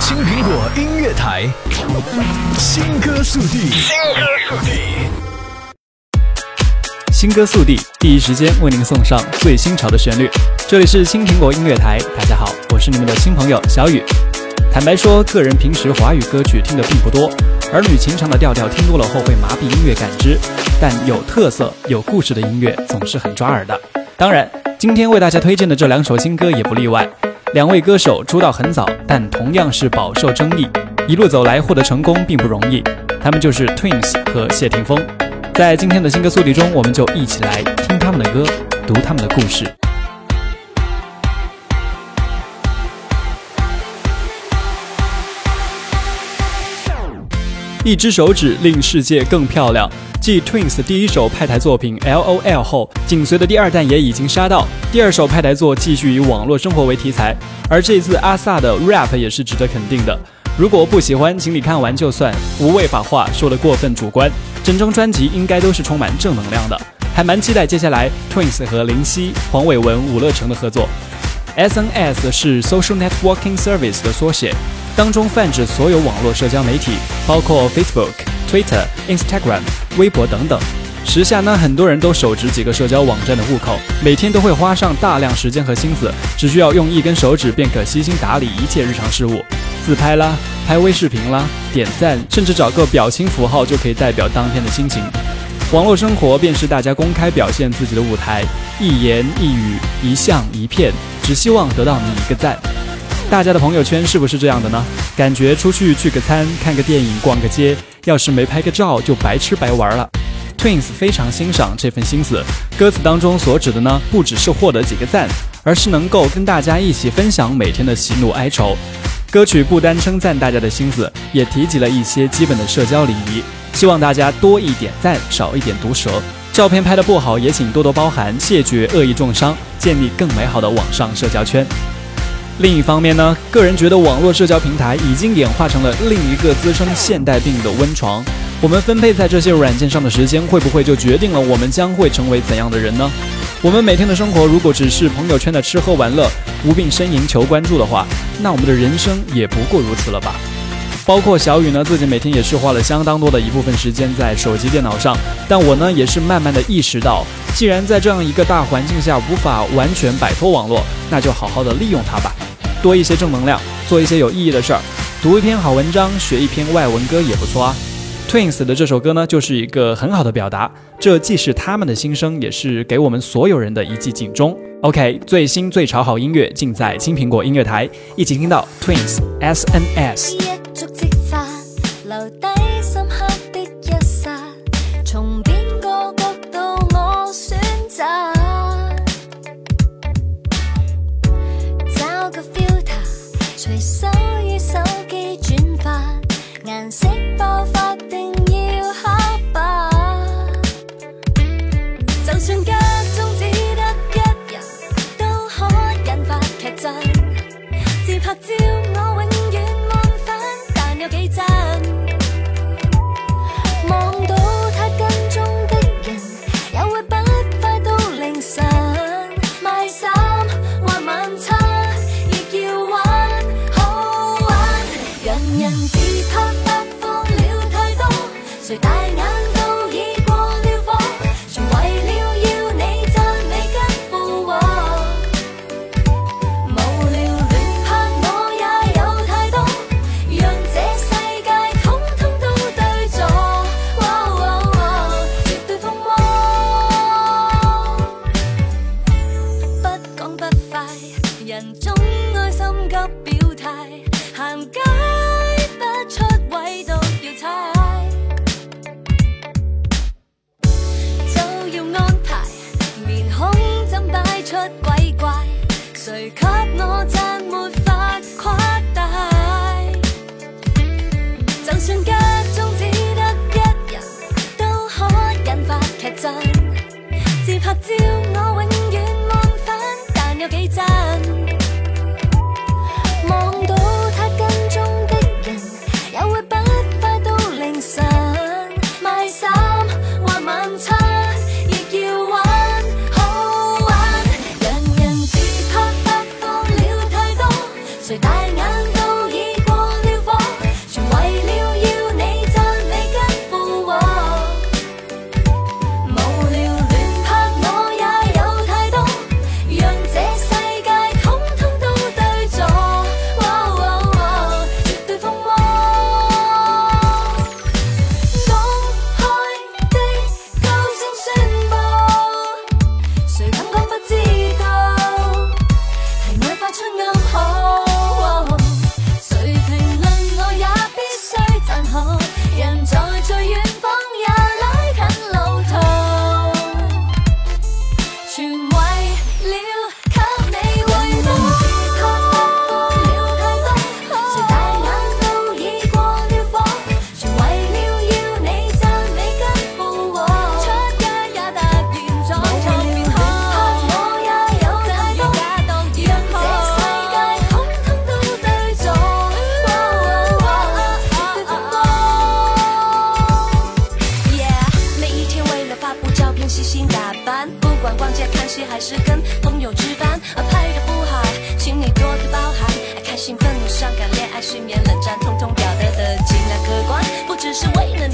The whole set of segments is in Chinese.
青苹果音乐台，新歌速递。新歌速递。新歌速递，第一时间为您送上最新潮的旋律。这里是青苹果音乐台，大家好，我是你们的新朋友小雨。坦白说，个人平时华语歌曲听的并不多，儿女情长的调调听多了后会麻痹音乐感知，但有特色、有故事的音乐总是很抓耳的。当然，今天为大家推荐的这两首新歌也不例外。两位歌手出道很早，但同样是饱受争议。一路走来获得成功并不容易，他们就是 Twins 和谢霆锋。在今天的新歌速递中，我们就一起来听他们的歌，读他们的故事。一只手指令世界更漂亮。继 Twins 第一首派台作品 LOL 后，紧随的第二弹也已经杀到。第二首派台作继续以网络生活为题材，而这次阿 sa 的 rap 也是值得肯定的。如果不喜欢，请你看完就算，无谓把话说得过分主观。整张专辑应该都是充满正能量的，还蛮期待接下来 Twins 和林夕、黄伟文、伍乐成的合作。SNS 是 Social Networking Service 的缩写，当中泛指所有网络社交媒体，包括 Facebook。Twitter、Instagram、微博等等，时下呢，很多人都手持几个社交网站的户口，每天都会花上大量时间和心思，只需要用一根手指便可悉心打理一切日常事务，自拍啦、拍微视频啦、点赞，甚至找个表情符号就可以代表当天的心情。网络生活便是大家公开表现自己的舞台，一言一语、一相一片，只希望得到你一个赞。大家的朋友圈是不是这样的呢？感觉出去聚个餐、看个电影、逛个街。要是没拍个照，就白吃白玩了。Twins 非常欣赏这份心思，歌词当中所指的呢，不只是获得几个赞，而是能够跟大家一起分享每天的喜怒哀愁。歌曲不单称赞大家的心思，也提及了一些基本的社交礼仪，希望大家多一点赞，少一点毒舌。照片拍的不好，也请多多包涵，谢绝恶意重伤，建立更美好的网上社交圈。另一方面呢，个人觉得网络社交平台已经演化成了另一个滋生现代病的温床。我们分配在这些软件上的时间，会不会就决定了我们将会成为怎样的人呢？我们每天的生活如果只是朋友圈的吃喝玩乐、无病呻吟求关注的话，那我们的人生也不过如此了吧？包括小雨呢，自己每天也是花了相当多的一部分时间在手机、电脑上。但我呢，也是慢慢的意识到，既然在这样一个大环境下无法完全摆脱网络，那就好好的利用它吧。多一些正能量，做一些有意义的事儿，读一篇好文章，学一篇外文歌也不错啊。Twins 的这首歌呢，就是一个很好的表达，这既是他们的心声，也是给我们所有人的一记警钟。OK，最新最潮好音乐尽在青苹果音乐台，一起听到 Twins SNS。大眼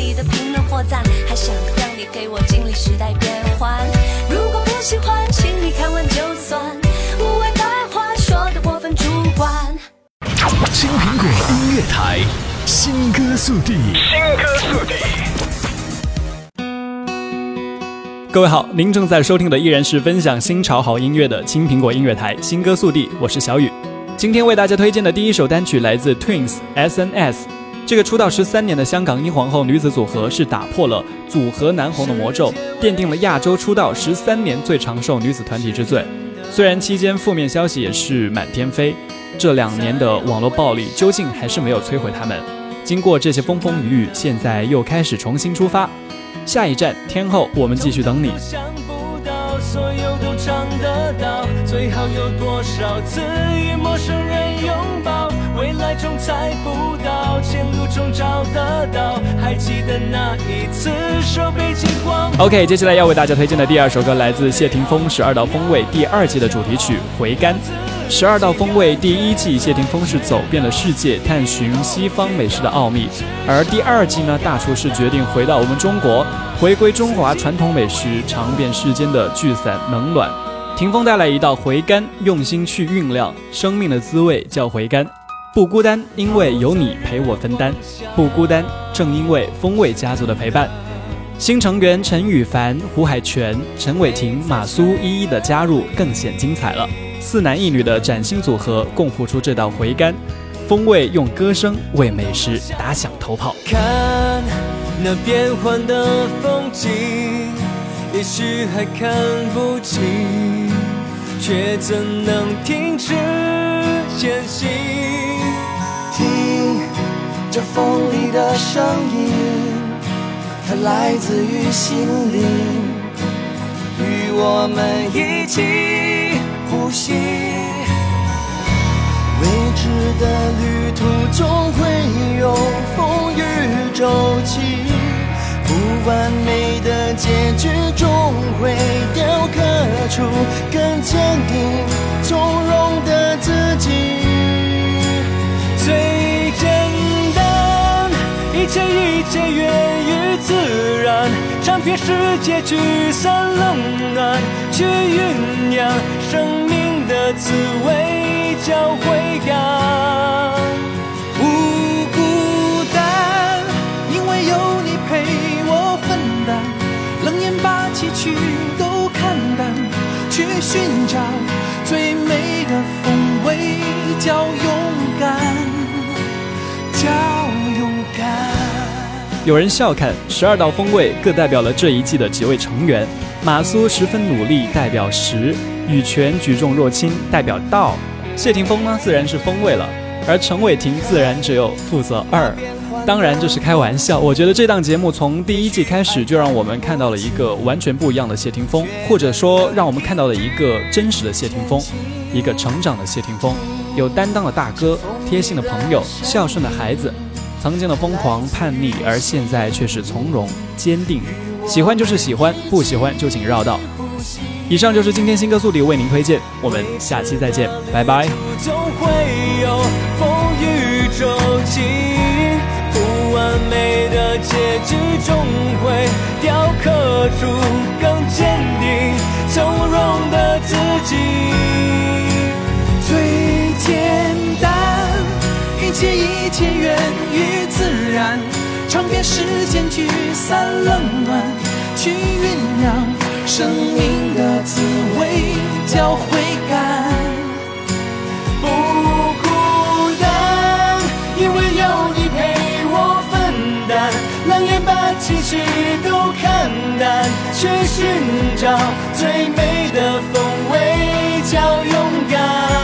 你的评论或赞，还想让你给我经历时代变换。如果不喜欢，请你看完就算。无谓白话说的过分主观。青苹果音乐台，新歌速递，新歌速递。各位好，您正在收听的依然是分享新潮好音乐的青苹果音乐台新歌速递，我是小雨。今天为大家推荐的第一首单曲来自 Twins SNS。这个出道十三年的香港英皇后女子组合是打破了组合难红的魔咒，奠定了亚洲出道十三年最长寿女子团体之最。虽然期间负面消息也是满天飞，这两年的网络暴力究竟还是没有摧毁他们。经过这些风风雨雨，现在又开始重新出发。下一站天后，我们继续等你。所有都尝得到，最好有多少次与陌生人拥抱？未来中猜不到，前路中找得到。还记得那一次手背金光。OK，接下来要为大家推荐的第二首歌来自谢霆锋《十二道锋味》第二季的主题曲《回甘》。十二道风味第一季，谢霆锋是走遍了世界，探寻西方美食的奥秘；而第二季呢，大厨是决定回到我们中国，回归中华传统美食，尝遍世间的聚散冷暖。霆锋带来一道回甘，用心去酝酿生命的滋味，叫回甘。不孤单，因为有你陪我分担；不孤单，正因为风味家族的陪伴。新成员陈羽凡、胡海泉、陈伟霆、马苏一一的加入，更显精彩了。四男一女的崭新组合，共付出这道回甘，风味用歌声为美食打响头炮。看那变幻的风景，也许还看不清，却怎能停止前行？听这风里的声音，它来自于心灵，与我们一起。呼吸，未知的旅途总会有风雨骤起，不完美的结局终会雕刻出更坚定从容的自己。最简单，一切一切源于自然，尝遍世界聚散冷暖，去酝酿生。滋味叫回甘，不孤单，因为有你陪我分担。冷眼把崎岖都看淡，去寻找最美的风味叫勇敢，叫勇敢。有人笑看十二道风味各代表了这一季的几位成员。马苏十分努力，代表十。羽泉举重若轻，代表道；谢霆锋呢，自然是风味了；而陈伟霆自然只有负责二。当然这是开玩笑。我觉得这档节目从第一季开始就让我们看到了一个完全不一样的谢霆锋，或者说让我们看到了一个真实的谢霆锋，一个成长的谢霆锋，有担当的大哥，贴心的朋友，孝顺的孩子，曾经的疯狂叛逆，而现在却是从容坚定。喜欢就是喜欢，不喜欢就请绕道。以上就是今天新歌速递为您推荐，我们下期再见，拜拜。总会有风雨骤晴，不完美的结局终会雕刻出更坚定从容的自己。最简单，一切一切源于自然，尝遍世间聚散冷暖，去酝酿。生命的滋味叫回甘，不孤单，因为有你陪我分担。冷眼把崎岖都看淡，去寻找最美的风味叫勇敢。